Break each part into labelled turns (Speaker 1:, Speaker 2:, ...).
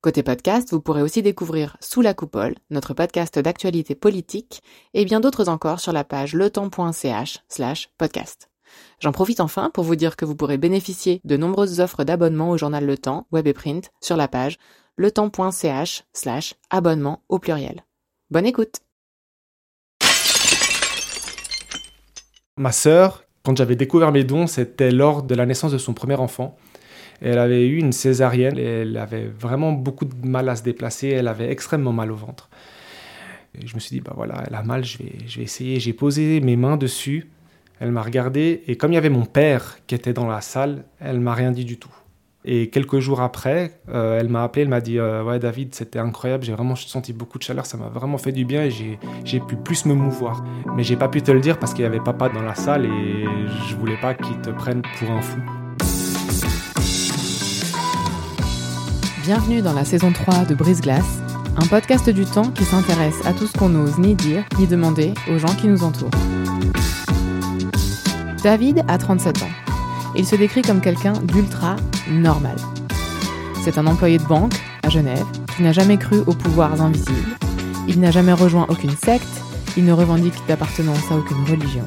Speaker 1: Côté podcast, vous pourrez aussi découvrir Sous la coupole, notre podcast d'actualité politique, et bien d'autres encore sur la page letemps.ch slash podcast. J'en profite enfin pour vous dire que vous pourrez bénéficier de nombreuses offres d'abonnement au journal Le Temps, web et print, sur la page letemps.ch slash abonnement au pluriel. Bonne écoute
Speaker 2: Ma sœur, quand j'avais découvert mes dons, c'était lors de la naissance de son premier enfant elle avait eu une césarienne et elle avait vraiment beaucoup de mal à se déplacer. Elle avait extrêmement mal au ventre. Et je me suis dit, bah voilà, elle a mal, je vais, je vais essayer. J'ai posé mes mains dessus. Elle m'a regardé et comme il y avait mon père qui était dans la salle, elle m'a rien dit du tout. Et quelques jours après, euh, elle m'a appelé, elle m'a dit euh, Ouais, David, c'était incroyable, j'ai vraiment senti beaucoup de chaleur, ça m'a vraiment fait du bien et j'ai pu plus me mouvoir. Mais j'ai pas pu te le dire parce qu'il y avait papa dans la salle et je voulais pas qu'il te prenne pour un fou.
Speaker 1: Bienvenue dans la saison 3 de Brise Glace, un podcast du temps qui s'intéresse à tout ce qu'on n'ose ni dire ni demander aux gens qui nous entourent. David a 37 ans. Il se décrit comme quelqu'un d'ultra normal. C'est un employé de banque à Genève qui n'a jamais cru aux pouvoirs invisibles. Il n'a jamais rejoint aucune secte. Il ne revendique d'appartenance à aucune religion.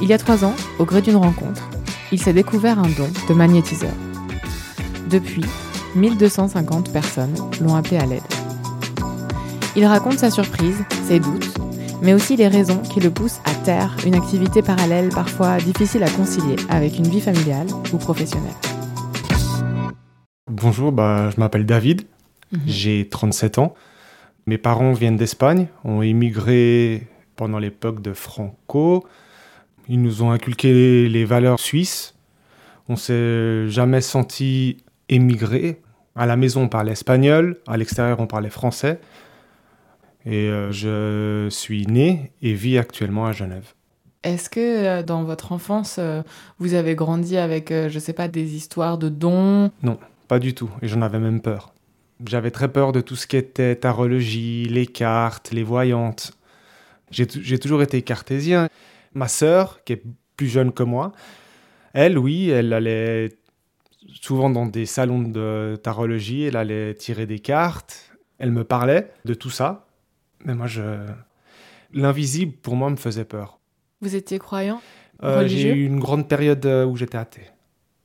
Speaker 1: Il y a trois ans, au gré d'une rencontre, il s'est découvert un don de magnétiseur. Depuis, 1250 personnes l'ont appelé à l'aide. Il raconte sa surprise, ses doutes, mais aussi les raisons qui le poussent à taire une activité parallèle parfois difficile à concilier avec une vie familiale ou professionnelle.
Speaker 2: Bonjour, bah, je m'appelle David, mhm. j'ai 37 ans. Mes parents viennent d'Espagne, ont immigré pendant l'époque de Franco. Ils nous ont inculqué les valeurs suisses. On s'est jamais senti émigré. À la maison, on parlait espagnol, à l'extérieur, on parlait français. Et euh, je suis né et vis actuellement à Genève.
Speaker 1: Est-ce que euh, dans votre enfance, euh, vous avez grandi avec, je ne sais pas, des histoires de dons?
Speaker 2: Non, pas du tout. Et j'en avais même peur. J'avais très peur de tout ce qui était tarologie, les cartes, les voyantes. J'ai toujours été cartésien. Ma sœur, qui est plus jeune que moi, elle, oui, elle allait souvent dans des salons de tarologie, elle allait tirer des cartes, elle me parlait de tout ça, mais moi, je... l'invisible, pour moi, me faisait peur.
Speaker 1: Vous étiez croyant
Speaker 2: euh, J'ai eu une grande période euh, où j'étais athée.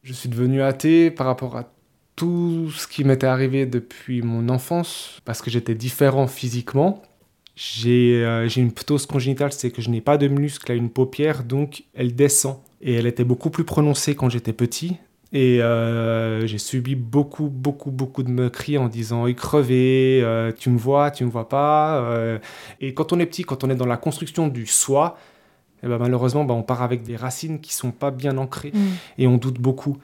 Speaker 2: Je suis devenu athée par rapport à tout ce qui m'était arrivé depuis mon enfance, parce que j'étais différent physiquement. J'ai euh, une ptose congénitale, c'est que je n'ai pas de muscle à une paupière, donc elle descend. Et elle était beaucoup plus prononcée quand j'étais petit. Et euh, j'ai subi beaucoup, beaucoup, beaucoup de moqueries en disant crevé, euh, tu me vois, tu me vois pas. Euh. Et quand on est petit, quand on est dans la construction du soi, eh ben malheureusement, ben on part avec des racines qui sont pas bien ancrées mm. et on doute beaucoup.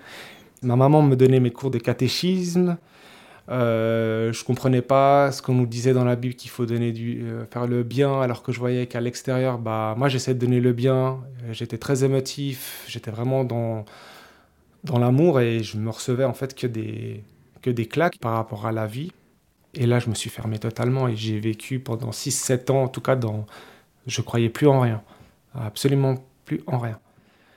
Speaker 2: Ma maman me donnait mes cours de catéchisme. Euh, je comprenais pas ce qu'on nous disait dans la Bible qu'il faut donner du, faire le bien, alors que je voyais qu'à l'extérieur, bah, moi j'essaie de donner le bien. J'étais très émotif, j'étais vraiment dans dans l'amour et je me recevais en fait que des, que des claques par rapport à la vie. Et là, je me suis fermé totalement et j'ai vécu pendant 6-7 ans, en tout cas, dans. Je croyais plus en rien. Absolument plus en rien.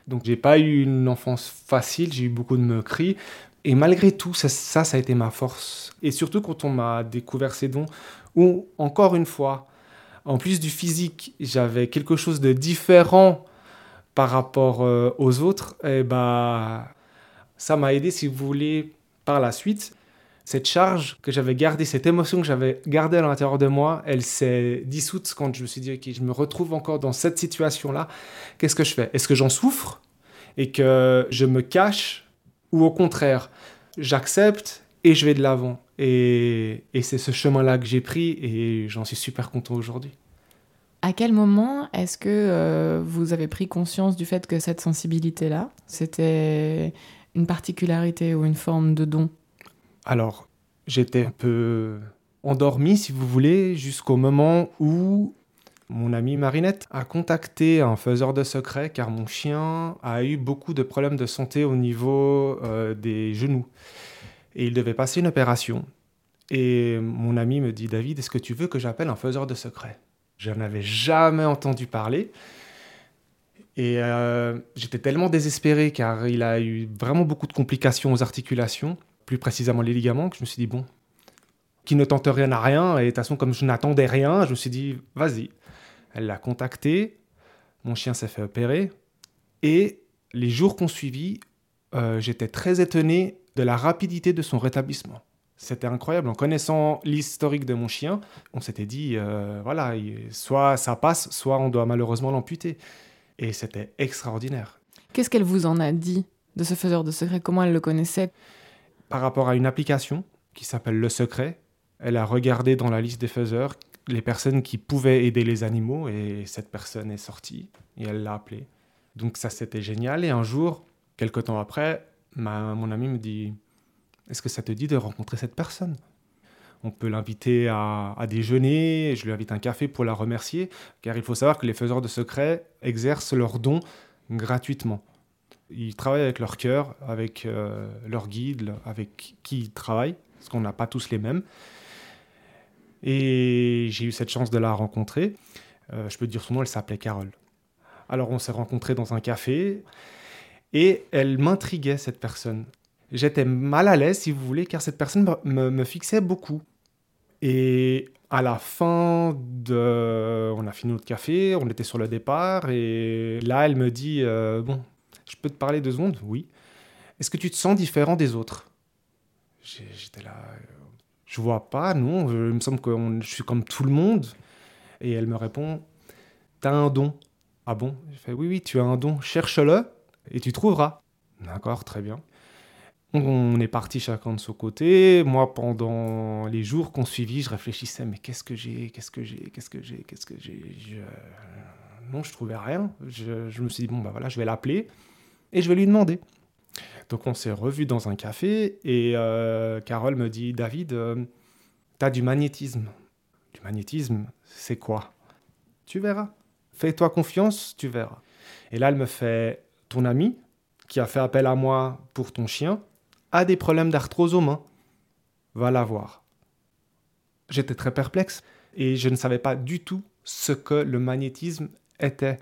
Speaker 2: Donc, j'ai pas eu une enfance facile, j'ai eu beaucoup de moqueries. Et malgré tout, ça, ça, a été ma force. Et surtout quand on m'a découvert ces dons, où, encore une fois, en plus du physique, j'avais quelque chose de différent par rapport euh, aux autres, et bah, ça m'a aidé, si vous voulez, par la suite. Cette charge que j'avais gardée, cette émotion que j'avais gardée à l'intérieur de moi, elle s'est dissoute quand je me suis dit, ok, je me retrouve encore dans cette situation-là. Qu'est-ce que je fais? Est-ce que j'en souffre? Et que je me cache? Ou au contraire, j'accepte et je vais de l'avant Et, c'est ce chemin-là que j'ai pris et j'en suis super content aujourd'hui.
Speaker 1: À quel moment est-ce que euh, vous avez pris conscience du fait que cette sensibilité-là, c'était une particularité ou une forme de don
Speaker 2: Alors, j'étais un peu endormi, si vous voulez, jusqu'au moment où Mon amie Marinette a contacté un faiseur de secret car mon chien a eu beaucoup de problèmes de santé au niveau euh, des genoux. Et il devait passer une opération. Et mon ami me dit David, est-ce que tu veux que j'appelle un faiseur de secret Je n'avais jamais entendu parler. Et euh, j'étais tellement désespéré car il a eu vraiment beaucoup de complications aux articulations, plus précisément les ligaments, que je me suis dit bon, qui ne tente rien à rien. Et de toute façon, comme je n'attendais rien, je me suis dit vas-y. Elle l'a contacté, mon chien s'est fait opérer. Et les jours qu'on suivit, euh, j'étais très étonné de la rapidité de son rétablissement. C'était incroyable. En connaissant l'historique de mon chien, on s'était dit, euh, voilà, soit ça passe, soit on doit malheureusement l'amputer. Et c'était extraordinaire.
Speaker 1: Qu'est-ce qu'elle vous en a dit de ce faiseur de secret Comment elle le connaissait?
Speaker 2: Par rapport à une application qui s'appelle Le Secret, elle a regardé dans la liste des faiseurs les personnes qui pouvaient aider les animaux et cette personne est sortie et elle l'a appelé. Donc ça c'était génial et un jour, quelque temps après, mon ami me dit Est-ce que ça te dit de rencontrer cette personne? On peut l'inviter à, déjeuner, je lui invite un café pour la remercier, car il faut savoir que les faiseurs de secrets exercent leurs dons gratuitement. Ils travaillent avec leur cœur, avec euh, leur guide, avec qui ils travaillent, parce qu'on n'a pas tous les mêmes. Et j'ai eu cette chance de la rencontrer. Euh, je peux dire son nom, elle s'appelait Carole. Alors on s'est rencontrés dans un café et elle m'intriguait, cette personne. J'étais mal à l'aise, si vous voulez, car cette personne me, fixait beaucoup. Et à la fin de... On a fini notre café, on était sur le départ, et là, elle me dit, euh, bon, je peux te parler deux secondes? Oui. Est-ce que tu te sens différent des autres? J'étais là, je vois pas, non, il me semble que je suis comme tout le monde. Et elle me répond, t'as un don. Ah bon? Je fais, oui, oui, tu as un don, cherche-le et tu trouveras. D'accord, très bien. On est parti chacun de son côté. Moi, pendant les jours qu'on suivit, je réfléchissais, mais qu'est-ce que j'ai Qu'est-ce que j'ai Qu'est-ce que j'ai Qu'est-ce que j'ai? Non, je trouvais rien. Je, je, me suis dit, bon, bah voilà, je vais l'appeler et je vais lui demander. Donc on s'est revus dans un café et euh, Carole me dit David, euh, t'as du magnétisme. Du magnétisme, c'est quoi? Tu verras. Fais-toi confiance, tu verras. Et là, elle me fait Ton ami, qui a fait appel à moi pour ton chien, a des problèmes d'arthrose aux mains. Va la voir. J'étais très perplexe et je ne savais pas du tout ce que le magnétisme était.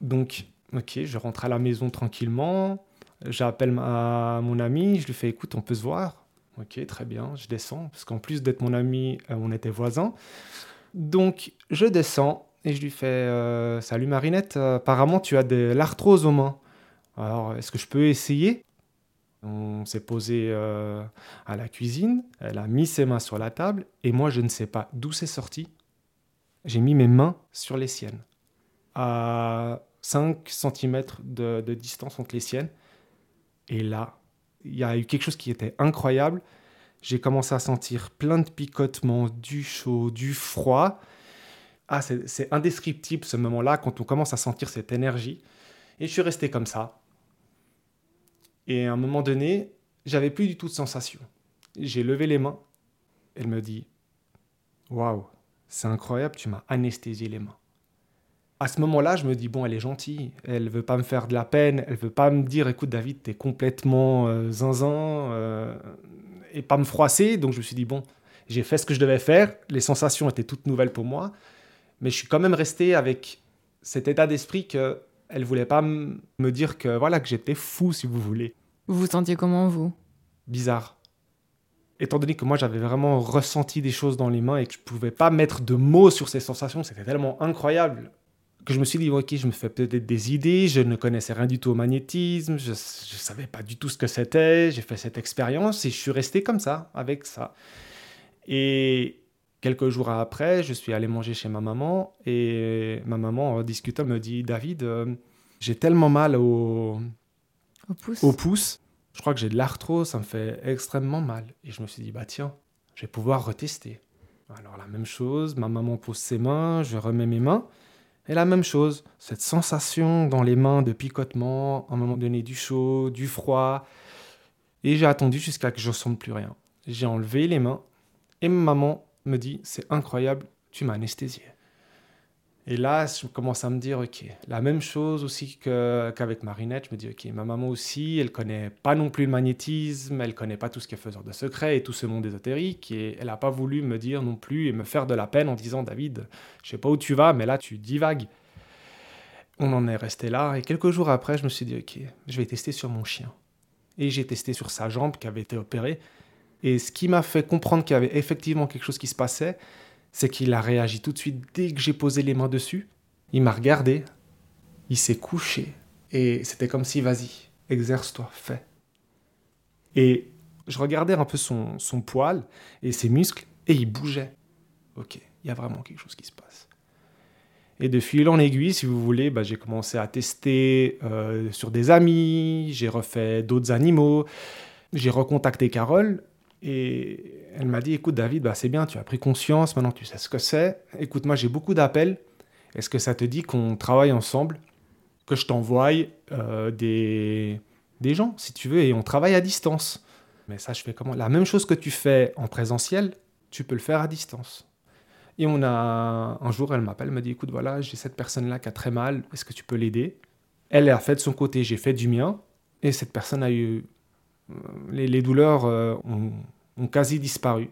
Speaker 2: Donc, ok, je rentre à la maison tranquillement. J'appelle mon ami, je lui fais écoute, on peut se voir. Ok, très bien, je descends, parce qu'en plus d'être mon ami, euh, on était voisins. Donc je descends et je lui fais euh, Salut Marinette, apparemment tu as de l'arthrose aux mains. Alors est-ce que je peux essayer? On s'est posé euh, à la cuisine, elle a mis ses mains sur la table et moi je ne sais pas d'où c'est sorti. J'ai mis mes mains sur les siennes, à 5 cm de, de distance entre les siennes. Et là, il y a eu quelque chose qui était incroyable. J'ai commencé à sentir plein de picotements, du chaud, du froid. Ah, c'est indescriptible ce moment-là quand on commence à sentir cette énergie. Et je suis resté comme ça. Et à un moment donné, j'avais plus du tout de sensation. J'ai levé les mains. Elle me dit Waouh, c'est incroyable, tu m'as anesthésié les mains à ce moment-là, je me dis, bon, elle est gentille, elle veut pas me faire de la peine, elle veut pas me dire, écoute, David, t'es complètement euh, zinzin, euh, et pas me froisser. Donc je me suis dit, bon, j'ai fait ce que je devais faire, les sensations étaient toutes nouvelles pour moi, mais je suis quand même resté avec cet état d'esprit que elle voulait pas me dire que voilà que j'étais fou, si vous voulez.
Speaker 1: Vous vous sentiez comment, vous?
Speaker 2: Bizarre. Étant donné que moi j'avais vraiment ressenti des choses dans les mains et que je pouvais pas mettre de mots sur ces sensations, c'était tellement incroyable que je me suis dit, ok, je me fais peut-être des idées, je ne connaissais rien du tout au magnétisme, je ne savais pas du tout ce que c'était, j'ai fait cette expérience et je suis resté comme ça, avec ça. Et quelques jours après, je suis allé manger chez ma maman et ma maman, en discutant, me dit, David, euh, j'ai tellement mal au,
Speaker 1: au, pouce.
Speaker 2: je crois que j'ai de l'arthrose, ça me fait extrêmement mal. Et je me suis dit, bah tiens, je vais pouvoir retester. Alors la même chose, ma maman pose ses mains, je remets mes mains. Et la même chose, cette sensation dans les mains de picotement, à un moment donné du chaud, du froid. Et j'ai attendu jusqu'à que je ne sente plus rien. J'ai enlevé les mains et ma maman me dit C'est incroyable, tu m'as anesthésié. Et là, je commence à me dire, ok, la même chose aussi qu'avec Marinette. Je me dis, ok, ma maman aussi, elle connaît pas non plus le magnétisme, elle connaît pas tout ce qui est faiseur de secrets et tout ce monde ésotérique. Et elle n'a pas voulu me dire non plus et me faire de la peine en disant, David, je sais pas où tu vas, mais là, tu divagues. On en est resté là. Et quelques jours après, je me suis dit, ok, je vais tester sur mon chien. Et j'ai testé sur sa jambe qui avait été opérée. Et ce qui m'a fait comprendre qu'il y avait effectivement quelque chose qui se passait, c'est qu'il a réagi tout de suite dès que j'ai posé les mains dessus. Il m'a regardé, il s'est couché, et c'était comme si, vas-y, exerce-toi, fais. Et je regardais un peu son, poil et ses muscles, et il bougeait. Ok, il y a vraiment quelque chose qui se passe. Et de fil en aiguille, si vous voulez, bah, j'ai commencé à tester euh, sur des amis, j'ai refait d'autres animaux, j'ai recontacté Carole, et elle m'a dit, écoute David, bah, c'est bien, tu as pris conscience, maintenant tu sais ce que c'est. Écoute, moi j'ai beaucoup d'appels. Est-ce que ça te dit qu'on travaille ensemble Que je t'envoie euh, des, des gens, si tu veux, et on travaille à distance. Mais ça, je fais comment? La même chose que tu fais en présentiel, tu peux le faire à distance. Et on a un jour, elle m'appelle, elle me dit, écoute, voilà, j'ai cette personne-là qui a très mal, est-ce que tu peux l'aider? Elle a fait de son côté, j'ai fait du mien, et cette personne a eu les, douleurs euh, ont, quasi disparu.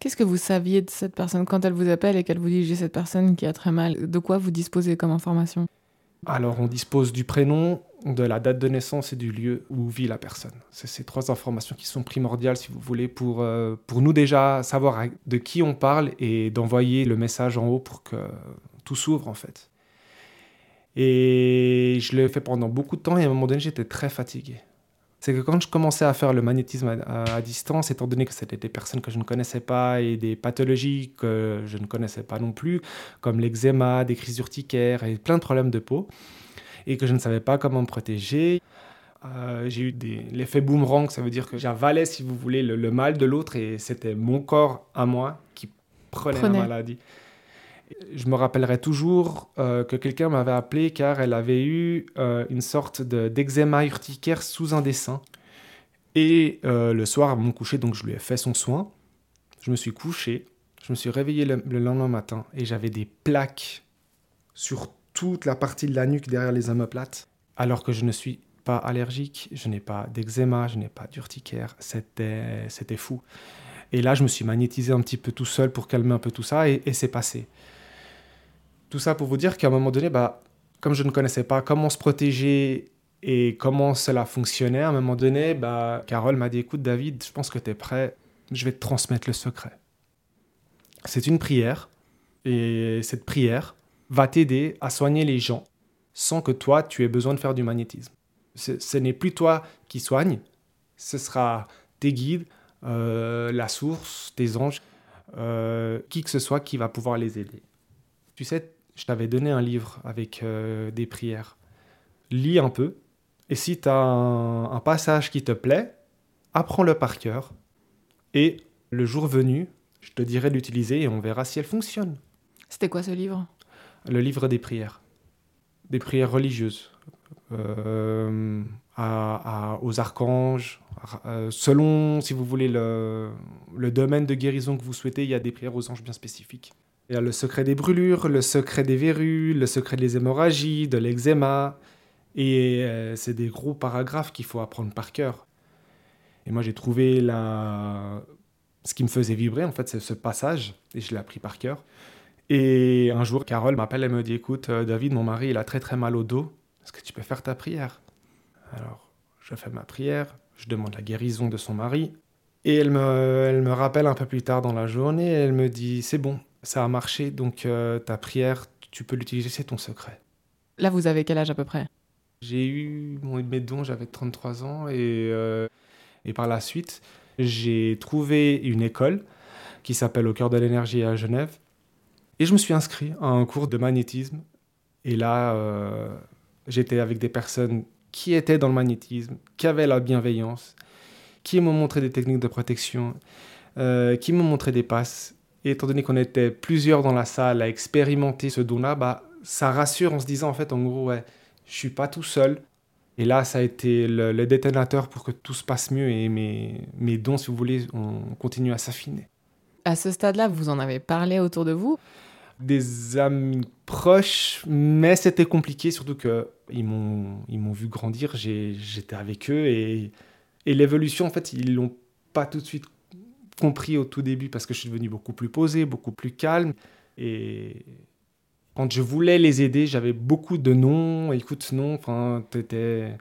Speaker 3: Qu'est-ce que vous saviez de cette personne? Quand elle vous appelle et qu'elle vous dit j'ai cette personne qui a très mal De quoi vous disposez comme information?
Speaker 2: Alors on dispose du prénom, de la date de naissance et du lieu où vit la personne. C'est ces trois informations qui sont primordiales si vous voulez pour, euh, pour nous déjà savoir de qui on parle et d'envoyer le message en haut pour que tout s'ouvre en fait. Et je l'ai fait pendant beaucoup de temps et à un moment donné j'étais très fatigué c'est que quand je commençais à faire le magnétisme à, distance, étant donné que c'était des personnes que je ne connaissais pas et des pathologies que je ne connaissais pas non plus, comme l'eczéma, des crises urticaires et plein de problèmes de peau, et que je ne savais pas comment me protéger, euh, j'ai eu l'effet boomerang, ça veut dire que j'avalais, si vous voulez, le, mal de l'autre et c'était mon corps à moi qui prenait, prenait. la maladie. Je me rappellerai toujours euh, que quelqu'un m'avait appelé car elle avait eu euh, une sorte d'eczéma urticaire sous un dessin. Et euh, le soir, à mon coucher, donc je lui ai fait son soin. Je me suis couché, je me suis réveillé le, lendemain matin et j'avais des plaques sur toute la partie de la nuque derrière les omoplates, alors que je ne suis pas allergique, je n'ai pas d'eczéma, je n'ai pas d'urticaire. C'était fou. Et là, je me suis magnétisé un petit peu tout seul pour calmer un peu tout ça et c'est passé. Tout ça pour vous dire qu'à un moment donné, bah, comme je ne connaissais pas comment se protéger et comment cela fonctionnait, à un moment donné, bah, Carole m'a dit Écoute, David, je pense que tu es prêt, je vais te transmettre le secret. C'est une prière, et cette prière va t'aider à soigner les gens sans que toi, tu aies besoin de faire du magnétisme. Ce, n'est plus toi qui soigne, ce sera tes guides, euh, la source, tes anges, euh, qui que ce soit qui va pouvoir les aider. Tu sais, je t'avais donné un livre avec euh, des prières. Lis un peu, et si tu as un, passage qui te plaît, apprends-le par cœur, et le jour venu, je te dirai d'utiliser et on verra si elle fonctionne.
Speaker 3: C'était quoi ce livre?
Speaker 2: Le livre des prières. Des prières religieuses. Euh, aux archanges. Euh, selon, si vous voulez, le, le domaine de guérison que vous souhaitez, il y a des prières aux anges bien spécifiques. Il y a le secret des brûlures, le secret des verrues, le secret des hémorragies, de l'eczéma. Et euh, c'est des gros paragraphes qu'il faut apprendre par cœur. Et moi, j'ai trouvé la... ce qui me faisait vibrer, en fait, c'est ce passage, et je l'ai appris par cœur. Et un jour, Carole m'appelle, elle me dit Écoute, euh, David, mon mari, il a très très mal au dos. Est-ce que tu peux faire ta prière? Alors, je fais ma prière, je demande la guérison de son mari. Et elle me, elle me rappelle un peu plus tard dans la journée, elle me dit C'est bon, ça a marché, donc euh, ta prière, tu peux l'utiliser, c'est ton secret.
Speaker 3: Là, vous avez quel âge à peu près?
Speaker 2: J'ai eu mon mes dons, j'avais 33 ans, et, euh, et par la suite, j'ai trouvé une école qui s'appelle Au cœur de l'énergie à Genève, et je me suis inscrit à un cours de magnétisme. Et là, euh, j'étais avec des personnes qui étaient dans le magnétisme, qui avaient la bienveillance, qui m'ont montré des techniques de protection, qui m'ont montré des passes et étant donné qu'on était plusieurs dans la salle à expérimenter ce don-là, bah, ça rassure en se disant en fait, en gros, ouais, je suis pas tout seul. Et là, ça a été le, détonateur pour que tout se passe mieux et mes, mes dons, si vous voulez, on continue à s'affiner.
Speaker 3: À ce stade-là, vous en avez parlé autour de vous?
Speaker 2: Des amis proches, mais c'était compliqué, surtout que ils m'ont, ils m'ont vu grandir, j'étais avec eux et, et l'évolution, en fait, ils l'ont pas tout de suite compris au tout début parce que je suis devenu beaucoup plus posé, beaucoup plus calme. Et quand je voulais les aider, j'avais beaucoup de non. Écoute, non, enfin, t'étais,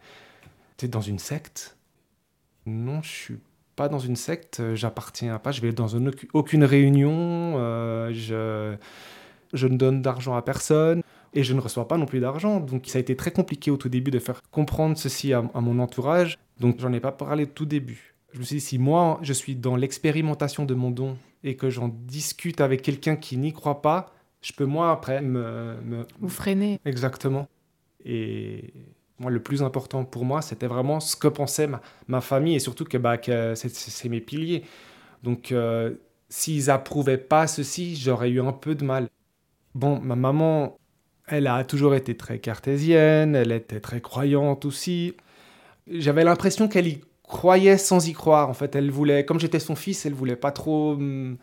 Speaker 2: t'es dans une secte. Non, je suis pas dans une secte, j'appartiens pas, je vais dans aucune réunion, euh, je, je ne donne d'argent à personne et je ne reçois pas non plus d'argent. Donc ça a été très compliqué au tout début de faire comprendre ceci à, à mon entourage. Donc j'en ai pas parlé au tout début. Je me suis dit, si moi je suis dans l'expérimentation de mon don et que j'en discute avec quelqu'un qui n'y croit pas, je peux moi après me... me...
Speaker 3: Vous freiner.
Speaker 2: Exactement. Et moi, le plus important pour moi, c'était vraiment ce que pensait ma, ma famille et surtout que, bah, que c'est mes piliers. Donc, euh, s'ils approuvaient pas ceci, j'aurais eu un peu de mal. Bon, ma maman, elle a toujours été très cartésienne, elle était très croyante aussi. J'avais l'impression qu'elle y croyait sans y croire. En fait, elle voulait, comme j'étais son fils, elle voulait pas trop. Hum,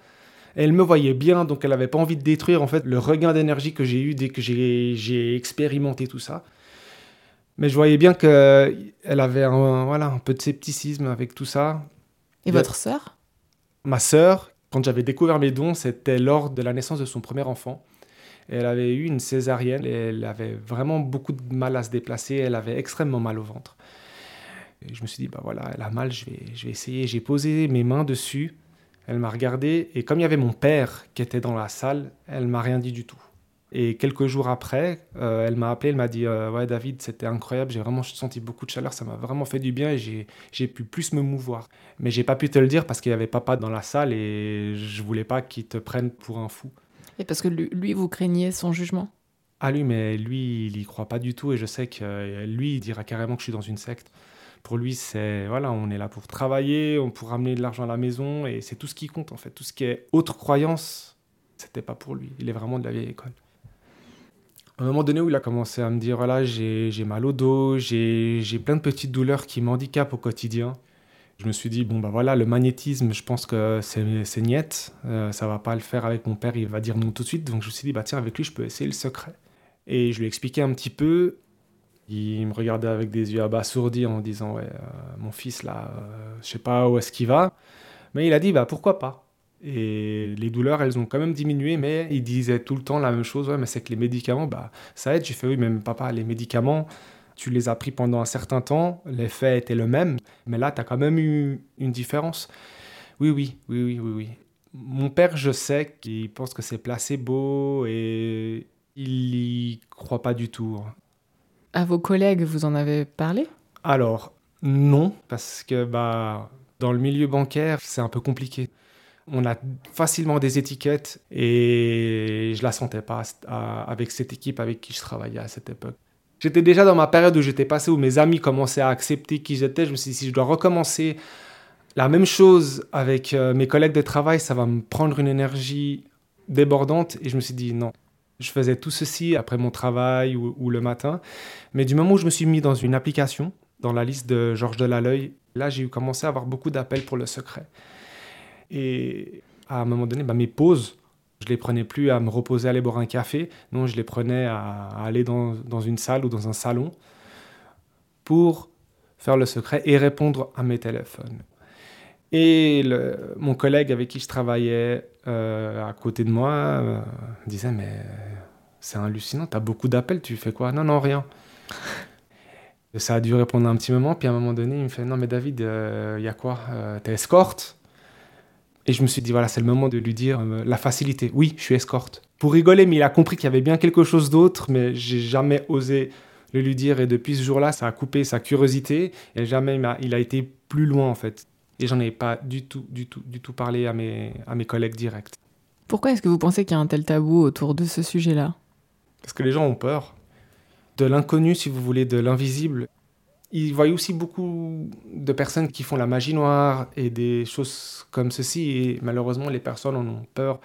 Speaker 2: elle me voyait bien, donc elle n'avait pas envie de détruire en fait le regain d'énergie que j'ai eu dès que j'ai expérimenté tout ça. Mais je voyais bien qu'elle avait un, voilà, un peu de scepticisme avec tout ça.
Speaker 3: Et votre sœur?
Speaker 2: Ma sœur, quand j'avais découvert mes dons, c'était lors de la naissance de son premier enfant. Elle avait eu une césarienne et elle avait vraiment beaucoup de mal à se déplacer. Elle avait extrêmement mal au ventre. Et je me suis dit, bah voilà, elle a mal, je vais, je vais essayer. J'ai posé mes mains dessus. Elle m'a regardé et comme il y avait mon père qui était dans la salle, elle m'a rien dit du tout. Et quelques jours après, euh, elle m'a appelé, elle m'a dit euh, Ouais, David, c'était incroyable, j'ai vraiment senti beaucoup de chaleur, ça m'a vraiment fait du bien et j'ai pu plus me mouvoir. Mais j'ai pas pu te le dire parce qu'il y avait papa dans la salle et je voulais pas qu'il te prenne pour un fou.
Speaker 3: Et parce que lui, vous craignez son jugement?
Speaker 2: Ah, lui, mais lui, il y croit pas du tout et je sais que euh, lui, il dira carrément que je suis dans une secte. Pour lui, c'est voilà, on est là pour travailler, on pour ramener de l'argent à la maison et c'est tout ce qui compte en fait. Tout ce qui est autre croyance, c'était pas pour lui. Il est vraiment de la vieille école. À un moment donné où il a commencé à me dire voilà, j'ai mal au dos, j'ai plein de petites douleurs qui m'handicapent au quotidien. Je me suis dit, bon, bah voilà, le magnétisme, je pense que c'est niette, euh, ça va pas le faire avec mon père, il va dire non tout de suite. Donc je me suis dit, bah tiens, avec lui, je peux essayer le secret. Et je lui ai expliqué un petit peu. Il me regardait avec des yeux abasourdis en disant, ouais, euh, mon fils là, euh, je sais pas où est-ce qu'il va. Mais il a dit, bah pourquoi pas et les douleurs, elles ont quand même diminué, mais il disait tout le temps la même chose, ouais, mais c'est que les médicaments, bah, ça aide. J'ai fait, oui, même papa, les médicaments, tu les as pris pendant un certain temps, l'effet était le même, mais là, tu as quand même eu une différence. Oui, oui, oui, oui, oui, oui. Mon père, je sais qu'il pense que c'est placebo et il y croit pas du tout.
Speaker 3: À vos collègues, vous en avez parlé?
Speaker 2: Alors, non, parce que bah, dans le milieu bancaire, c'est un peu compliqué on a facilement des étiquettes et je la sentais pas avec cette équipe avec qui je travaillais à cette époque. J'étais déjà dans ma période où j'étais passé, où mes amis commençaient à accepter qui j'étais. Je me suis dit, si je dois recommencer la même chose avec euh, mes collègues de travail, ça va me prendre une énergie débordante. Et je me suis dit, non. Je faisais tout ceci après mon travail ou, le matin. Mais du moment où je me suis mis dans une application, dans la liste de Georges Delaleuil, là, j'ai commencé à avoir beaucoup d'appels pour le secret. Et à un moment donné, bah, mes pauses, je les prenais plus à me reposer, à aller boire un café. Non, je les prenais à, aller dans, une salle ou dans un salon pour faire le secret et répondre à mes téléphones. Et mon collègue avec qui je travaillais euh, à côté de moi euh, disait Mais c'est hallucinant, tu as beaucoup d'appels, tu fais quoi? Non, non, rien. Ça a dû répondre un petit moment, puis à un moment donné, il me fait Non, mais David, il euh, y a quoi? T'es escorte? Et je me suis dit, voilà, c'est le moment de lui dire euh, la facilité. Oui, je suis escorte. Pour rigoler, mais il a compris qu'il y avait bien quelque chose d'autre, mais j'ai jamais osé le lui dire. Et depuis ce jour-là, ça a coupé sa curiosité. Et jamais il a, il a été plus loin, en fait. Et j'en ai pas du tout, du tout, du tout parlé à mes, à mes collègues directs.
Speaker 3: Pourquoi est-ce que vous pensez qu'il y a un tel tabou autour de ce sujet-là?
Speaker 2: Parce que les gens ont peur. De l'inconnu, si vous voulez, de l'invisible il voit aussi beaucoup de personnes qui font la magie noire et des choses comme ceci. Et malheureusement, les personnes en ont peur.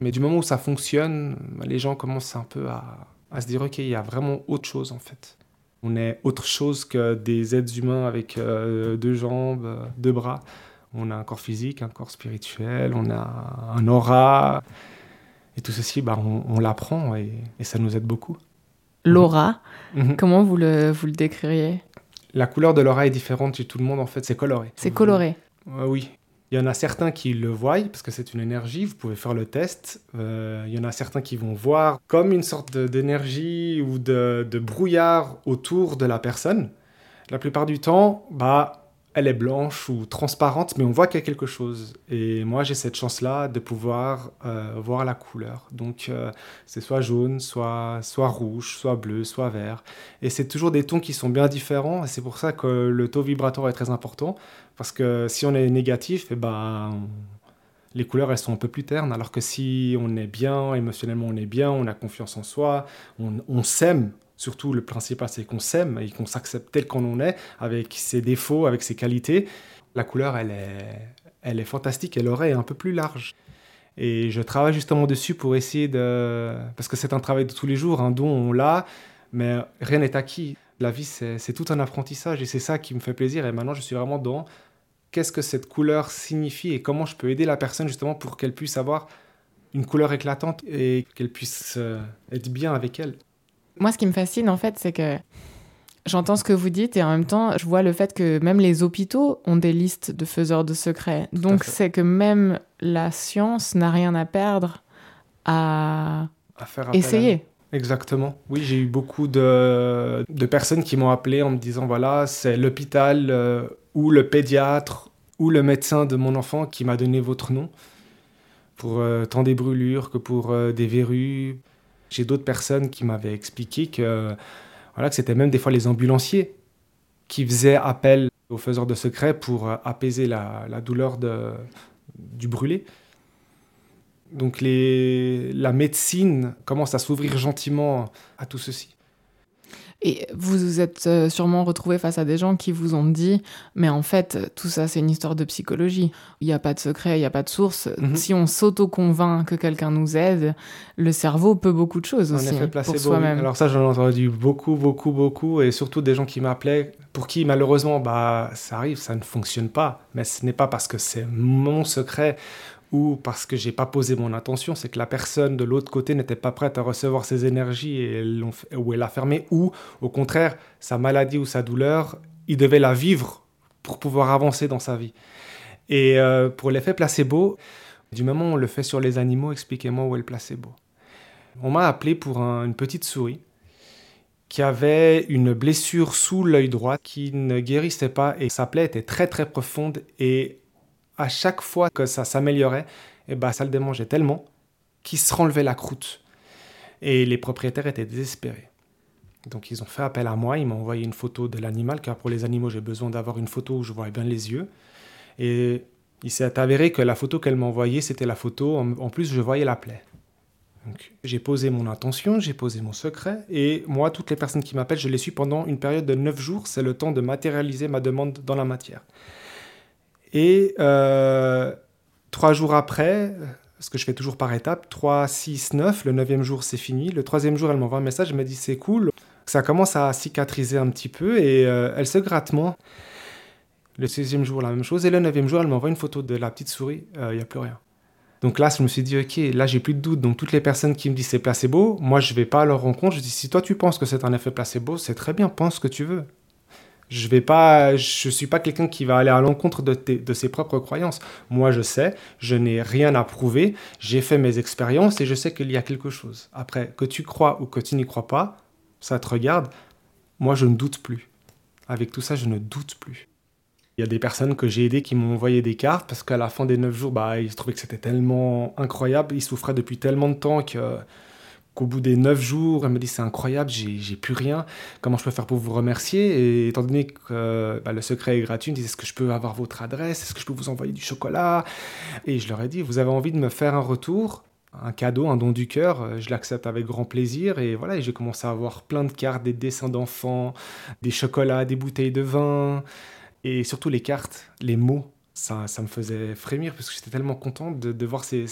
Speaker 2: Mais du moment où ça fonctionne, les gens commencent un peu à, se dire, OK, il y a vraiment autre chose en fait. On est autre chose que des êtres humains avec euh, deux jambes, deux bras. On a un corps physique, un corps spirituel, on a un aura. Et tout ceci, bah, on, on l'apprend et, et ça nous aide beaucoup.
Speaker 3: L'aura,
Speaker 2: Mhm.
Speaker 3: comment vous le, vous le décririez?
Speaker 2: La couleur de l'aura est différente chez tout le monde, en fait, c'est coloré.
Speaker 3: C'est coloré.
Speaker 2: Euh, oui. Il y en a certains qui le voient parce que c'est une énergie, vous pouvez faire le test. Euh, il y en a certains qui vont voir comme une sorte d'énergie ou de, de brouillard autour de la personne. La plupart du temps, bah, elle est blanche ou transparente, mais on voit qu'il y a quelque chose. Et moi, j'ai cette chance-là de pouvoir euh, voir la couleur. Donc, euh, c'est soit jaune, soit, rouge, soit bleu, soit vert. Et c'est toujours des tons qui sont bien différents. Et c'est pour ça que le taux vibratoire est très important. Parce que si on est négatif, eh ben, les couleurs, elles sont un peu plus ternes. Alors que si on est bien, émotionnellement, on est bien, on a confiance en soi, on, on s'aime. Surtout, le principal, c'est qu'on s'aime et qu'on s'accepte tel qu'on en est, avec ses défauts, avec ses qualités. La couleur, elle est, elle est fantastique et l'oreille est un peu plus large. Et je travaille justement dessus pour essayer de... Parce que c'est un travail de tous les jours, un don, on l'a, mais rien n'est acquis. La vie, c'est c'est tout un apprentissage et c'est ça qui me fait plaisir. Et maintenant, je suis vraiment dans qu'est-ce que cette couleur signifie et comment je peux aider la personne justement pour qu'elle puisse avoir une couleur éclatante et qu'elle puisse euh, être bien avec elle.
Speaker 3: Moi, ce qui me fascine, en fait, c'est que j'entends ce que vous dites et en même temps, je vois le fait que même les hôpitaux ont des listes de faiseurs de secrets. Donc, c'est que même la science n'a rien à perdre à
Speaker 2: À faire appel à
Speaker 3: essayer.
Speaker 2: Exactement. Oui, j'ai eu beaucoup de, de personnes qui m'ont appelé en me disant voilà, c'est l'hôpital euh, ou le pédiatre ou le médecin de mon enfant qui m'a donné votre nom pour euh, tant des brûlures que pour euh, des verrues. J'ai d'autres personnes qui m'avaient expliqué que, voilà, c'était même des fois les ambulanciers qui faisaient appel aux faiseurs de secrets pour euh, apaiser la, douleur du brûlé. Donc les, la médecine commence à s'ouvrir gentiment à tout ceci.
Speaker 3: Et vous vous êtes euh, sûrement retrouvé face à des gens qui vous ont dit Mais en fait, tout ça, c'est une histoire de psychologie. Il n'y a pas de secret, il n'y a pas de source.
Speaker 2: Mhm.
Speaker 3: Si on s'auto-convainc que quelqu'un nous aide, le cerveau peut beaucoup de choses
Speaker 2: Un
Speaker 3: aussi
Speaker 2: effet
Speaker 3: pour
Speaker 2: placebo. oui.
Speaker 3: soi-même.
Speaker 2: Alors ça, j'en ai entendu beaucoup, beaucoup, beaucoup, et surtout des gens qui m'appelaient, pour qui malheureusement, bah, ça arrive, ça ne fonctionne pas. Mais ce n'est pas parce que c'est mon secret ou parce que j'ai pas posé mon intention, c'est que la personne de l'autre côté n'était pas prête à recevoir ces énergies et fait- ou elle l'a fermé, ou au contraire, sa maladie ou sa douleur, il devait la vivre pour pouvoir avancer dans sa vie. Et euh, pour l'effet placebo, du moment où on le fait sur les animaux, expliquez-moi où est le placebo. On m'a appelé pour un- une petite souris qui avait une blessure sous l'œil droit qui ne guérissait pas et sa plaie était très très profonde et à chaque fois que ça s'améliorait, eh ben, ça le démangeait tellement qu'il se renlevait la croûte. Et les propriétaires étaient désespérés. Donc ils ont fait appel à moi, ils m'ont envoyé une photo de l'animal, car pour les animaux j'ai besoin d'avoir une photo où je vois bien les yeux. Et il s'est avéré que la photo qu'elle m'a envoyée, c'était la photo, en, plus je voyais la plaie. Donc, J'ai posé mon intention, j'ai posé mon secret, et moi, toutes les personnes qui m'appellent, je les suis pendant une période de 9 jours, c'est le temps de matérialiser ma demande dans la matière. Et euh, trois jours après, parce que je fais toujours par étapes, 3, 6, 9, le neuvième jour c'est fini, le troisième jour elle m'envoie un message, elle me dit c'est cool, ça commence à cicatriser un petit peu, et euh, elle se gratte moins. Le sixième jour la même chose, et le neuvième jour elle m'envoie une photo de la petite souris, il n'y a plus rien. Donc là, je me suis dit, ok, là, j'ai plus de doute. Donc toutes les personnes qui me disent c'est placebo, moi, je vais pas à leur rencontre. Je dis, si toi, tu penses que c'est un effet placebo, c'est très bien, pense ce que tu veux. Je vais pas, je suis pas quelqu'un qui va aller à l'encontre de, ses propres croyances. Moi, je sais, je n'ai rien à prouver. J'ai fait mes expériences et je sais qu'il y a quelque chose. Après, que tu crois ou que tu n'y crois pas, ça te regarde. Moi, je ne doute plus. Avec tout ça, je ne doute plus. Il y a des personnes que j'ai aidées qui m'ont envoyé des cartes parce qu'à la fin des 9 jours, bah, ils trouvaient que c'était tellement incroyable. Ils souffraient depuis tellement de temps que, qu'au bout des 9 jours, elles me disent c'est incroyable, j'ai, plus rien. Comment je peux faire pour vous remercier? Et étant donné que euh, bah, le secret est gratuit, ils me disent est-ce que je peux avoir votre adresse? Est-ce que je peux vous envoyer du chocolat? Et je leur ai dit vous avez envie de me faire un retour? Un cadeau, un don du cœur, euh, je l'accepte avec grand plaisir. Et voilà, j'ai commencé à avoir plein de cartes, des dessins d'enfants, des chocolats, des bouteilles de vin, et surtout les cartes, les mots. Ça, ça me faisait frémir parce que j'étais tellement content de, voir ces-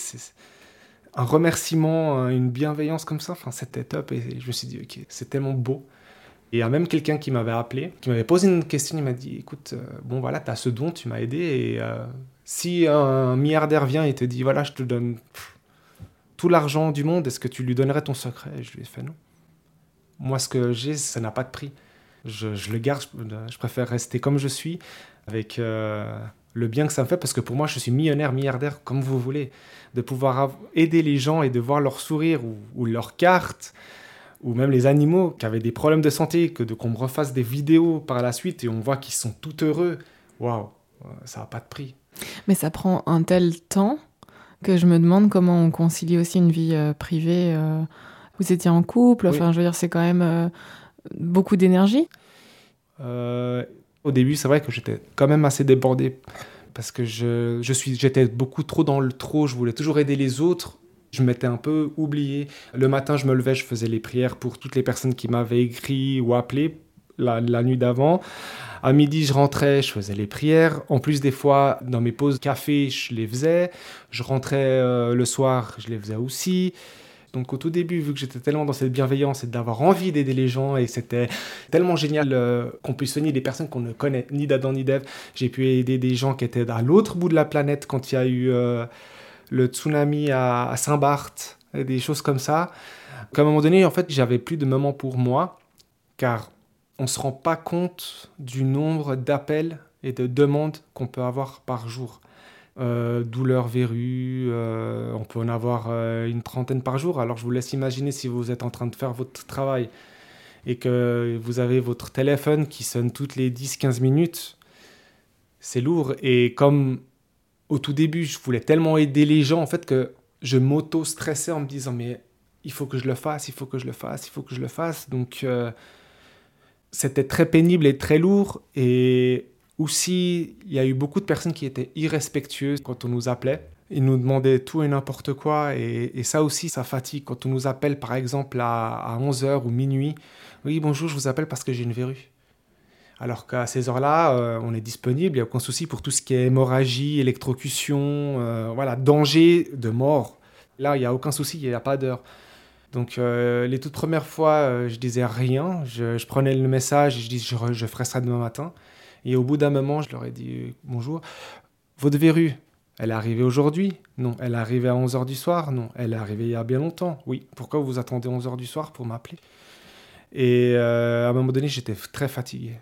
Speaker 2: un remerciement, un- une bienveillance comme ça. Enfin, c'était top. Et je me suis dit, ok, c'est tellement beau. Et il y a même quelqu'un qui m'avait appelé, qui m'avait posé une question. Il m'a dit, écoute, euh, bon voilà, tu as ce don, tu m'as aidé. Et euh, si un milliardaire vient et te dit, voilà, je te donne tout l'argent du monde, est-ce que tu lui donnerais ton secret? Et je lui ai fait non. Moi, ce que j'ai, ça n'a pas de prix. Je, le garde, je, préfère rester comme je suis, avec euh, le bien que ça me fait, parce que pour moi, je suis millionnaire, milliardaire, comme vous voulez. De pouvoir aider les gens et de voir leur sourire ou, ou leur carte, ou même les animaux qui avaient des problèmes de santé, que de qu'on me refasse des vidéos par la suite et on voit qu'ils sont tout heureux. Waouh, ça n'a pas de prix.
Speaker 3: Mais ça prend un tel temps que je me demande comment on concilie aussi une vie euh, privée. Euh... Vous étiez en couple, enfin, je veux dire, c'est quand même euh, beaucoup d'énergie.
Speaker 2: Au début, c'est vrai que j'étais quand même assez débordé parce que je, je suis, j'étais beaucoup trop dans le trop. Je voulais toujours aider les autres. Je m'étais un peu oublié. Le matin, je me levais, je faisais les prières pour toutes les personnes qui m'avaient écrit ou appelé la, la nuit d'avant. À midi, je rentrais, je faisais les prières. En plus, des fois, dans mes pauses café, je les faisais. Je rentrais euh, le soir, je les faisais aussi. Donc au tout début, vu que j'étais tellement dans cette bienveillance et d'avoir envie d'aider les gens, et c'était tellement génial euh, qu'on puisse soigner des personnes qu'on ne connaît ni d'Adam ni d'Ève, j'ai pu aider des gens qui étaient à l'autre bout de la planète quand il y a eu euh, le tsunami à, Saint-Barth, des choses comme ça. Qu'à un moment donné, en fait, j'avais plus de moments pour moi, car on ne se rend pas compte du nombre d'appels et de demandes qu'on peut avoir par jour. Euh, douleurs verrues, euh, on peut en avoir euh, une trentaine par jour. Alors je vous laisse imaginer si vous êtes en train de faire votre travail et que vous avez votre téléphone qui sonne toutes les 10-15 minutes, c'est lourd. Et comme au tout début, je voulais tellement aider les gens, en fait, que je m'auto-stressais en me disant, mais il faut que je le fasse, il faut que je le fasse, il faut que je le fasse. Donc c'était très pénible et très lourd. Et aussi, il y a eu beaucoup de personnes qui étaient irrespectueuses quand on nous appelait. Ils nous demandaient tout et n'importe quoi. Et, ça aussi, ça fatigue. Quand on nous appelle, par exemple, à, à 11h ou minuit, oui, bonjour, je vous appelle parce que j'ai une verrue. Alors qu'à ces heures-là, euh, on est disponible, il n'y a aucun souci pour tout ce qui est hémorragie, électrocution, euh, voilà, danger de mort. Là, il n'y a aucun souci, il n'y a pas d'heure. Donc euh, les toutes premières fois, je disais rien, je, prenais le message et je disais je, je, ferai ça demain matin. Et au bout d'un moment, je leur ai dit bonjour, votre verrue, elle est arrivée aujourd'hui? Non. Elle est arrivée à 11h du soir Non. Elle est arrivée il y a bien longtemps Oui. Pourquoi vous attendez 11h du soir pour m'appeler? Et euh, à un moment donné, j'étais très fatigué.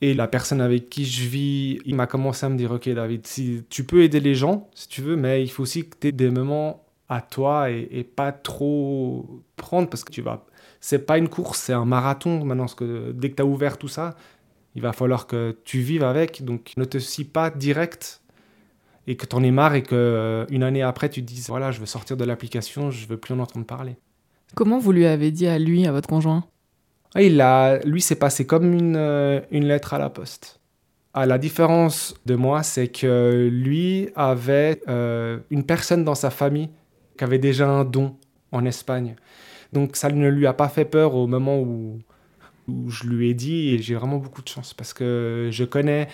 Speaker 2: Et la personne avec qui je vis, il m'a commencé à me dire Ok, David, si tu peux aider les gens, si tu veux, mais il faut aussi que tu aies des moments à toi et, pas trop prendre parce que tu vas. C'est pas une course, c'est un marathon maintenant. Parce que dès que tu as ouvert tout ça, il va falloir que tu vives avec. Donc ne te scie pas direct et que tu en aies marre et que euh, une année après tu te dises voilà, je veux sortir de l'application, je veux plus en entendre parler.
Speaker 3: Comment vous lui avez dit à lui, à votre conjoint?
Speaker 2: Ah, il a, Lui, c'est passé comme une, euh, une lettre à la poste. Ah, la différence de moi, c'est que lui avait euh, une personne dans sa famille qui avait déjà un don en Espagne. Donc ça ne lui a pas fait peur au moment où, où je lui ai dit, et j'ai vraiment beaucoup de chance parce que je connais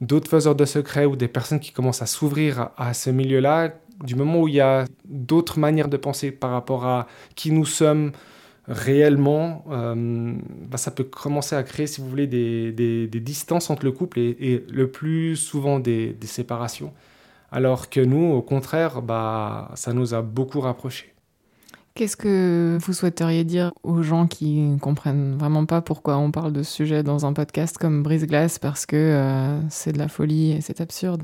Speaker 2: d'autres faiseurs de secrets ou des personnes qui commencent à s'ouvrir à, ce milieu-là, du moment où il y a d'autres manières de penser par rapport à qui nous sommes réellement, euh, bah ça peut commencer à créer, si vous voulez, des, distances entre le couple et, le plus souvent des, des séparations. Alors que nous, au contraire, bah, ça nous a beaucoup rapprochés.
Speaker 3: Qu'est-ce que vous souhaiteriez dire aux gens qui ne comprennent vraiment pas pourquoi on parle de ce sujet dans un podcast comme Brise-Glace parce que euh, c'est de la folie et c'est absurde?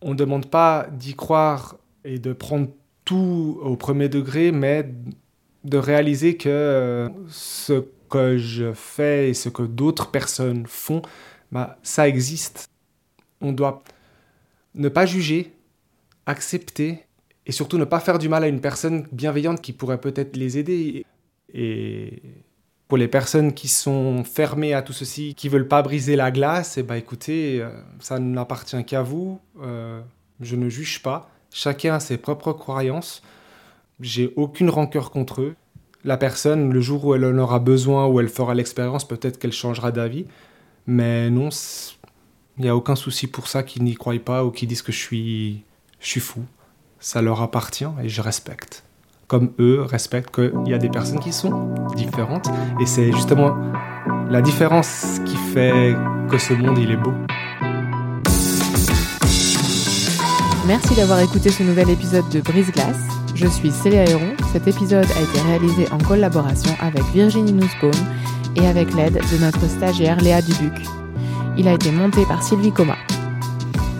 Speaker 2: On ne demande pas d'y croire et de prendre tout au premier degré, mais de réaliser que euh, ce que je fais et ce que d'autres personnes font, bah, ça existe. On doit ne pas juger, accepter et surtout ne pas faire du mal à une personne bienveillante qui pourrait peut-être les aider. Et pour les personnes qui sont fermées à tout ceci, qui veulent pas briser la glace, et eh ben écoutez, ça n'appartient qu'à vous. Euh, je ne juge pas. Chacun a ses propres croyances. J'ai aucune rancœur contre eux. La personne, le jour où elle en aura besoin, où elle fera l'expérience, peut-être qu'elle changera d'avis. Mais non, il n'y a aucun souci pour ça qu'ils n'y croient pas ou qu'ils disent que je suis, je suis fou. Ça leur appartient et je respecte. Comme eux respectent qu'il y a des personnes qui sont différentes. Et c'est justement la différence qui fait que ce monde, il est beau.
Speaker 1: Merci d'avoir écouté ce nouvel épisode de Brise Glace. Je suis Célia Héron. Cet épisode a été réalisé en collaboration avec Virginie Nussbaum et avec l'aide de notre stagiaire Léa Dubuc. Il a été monté par Sylvie Coma.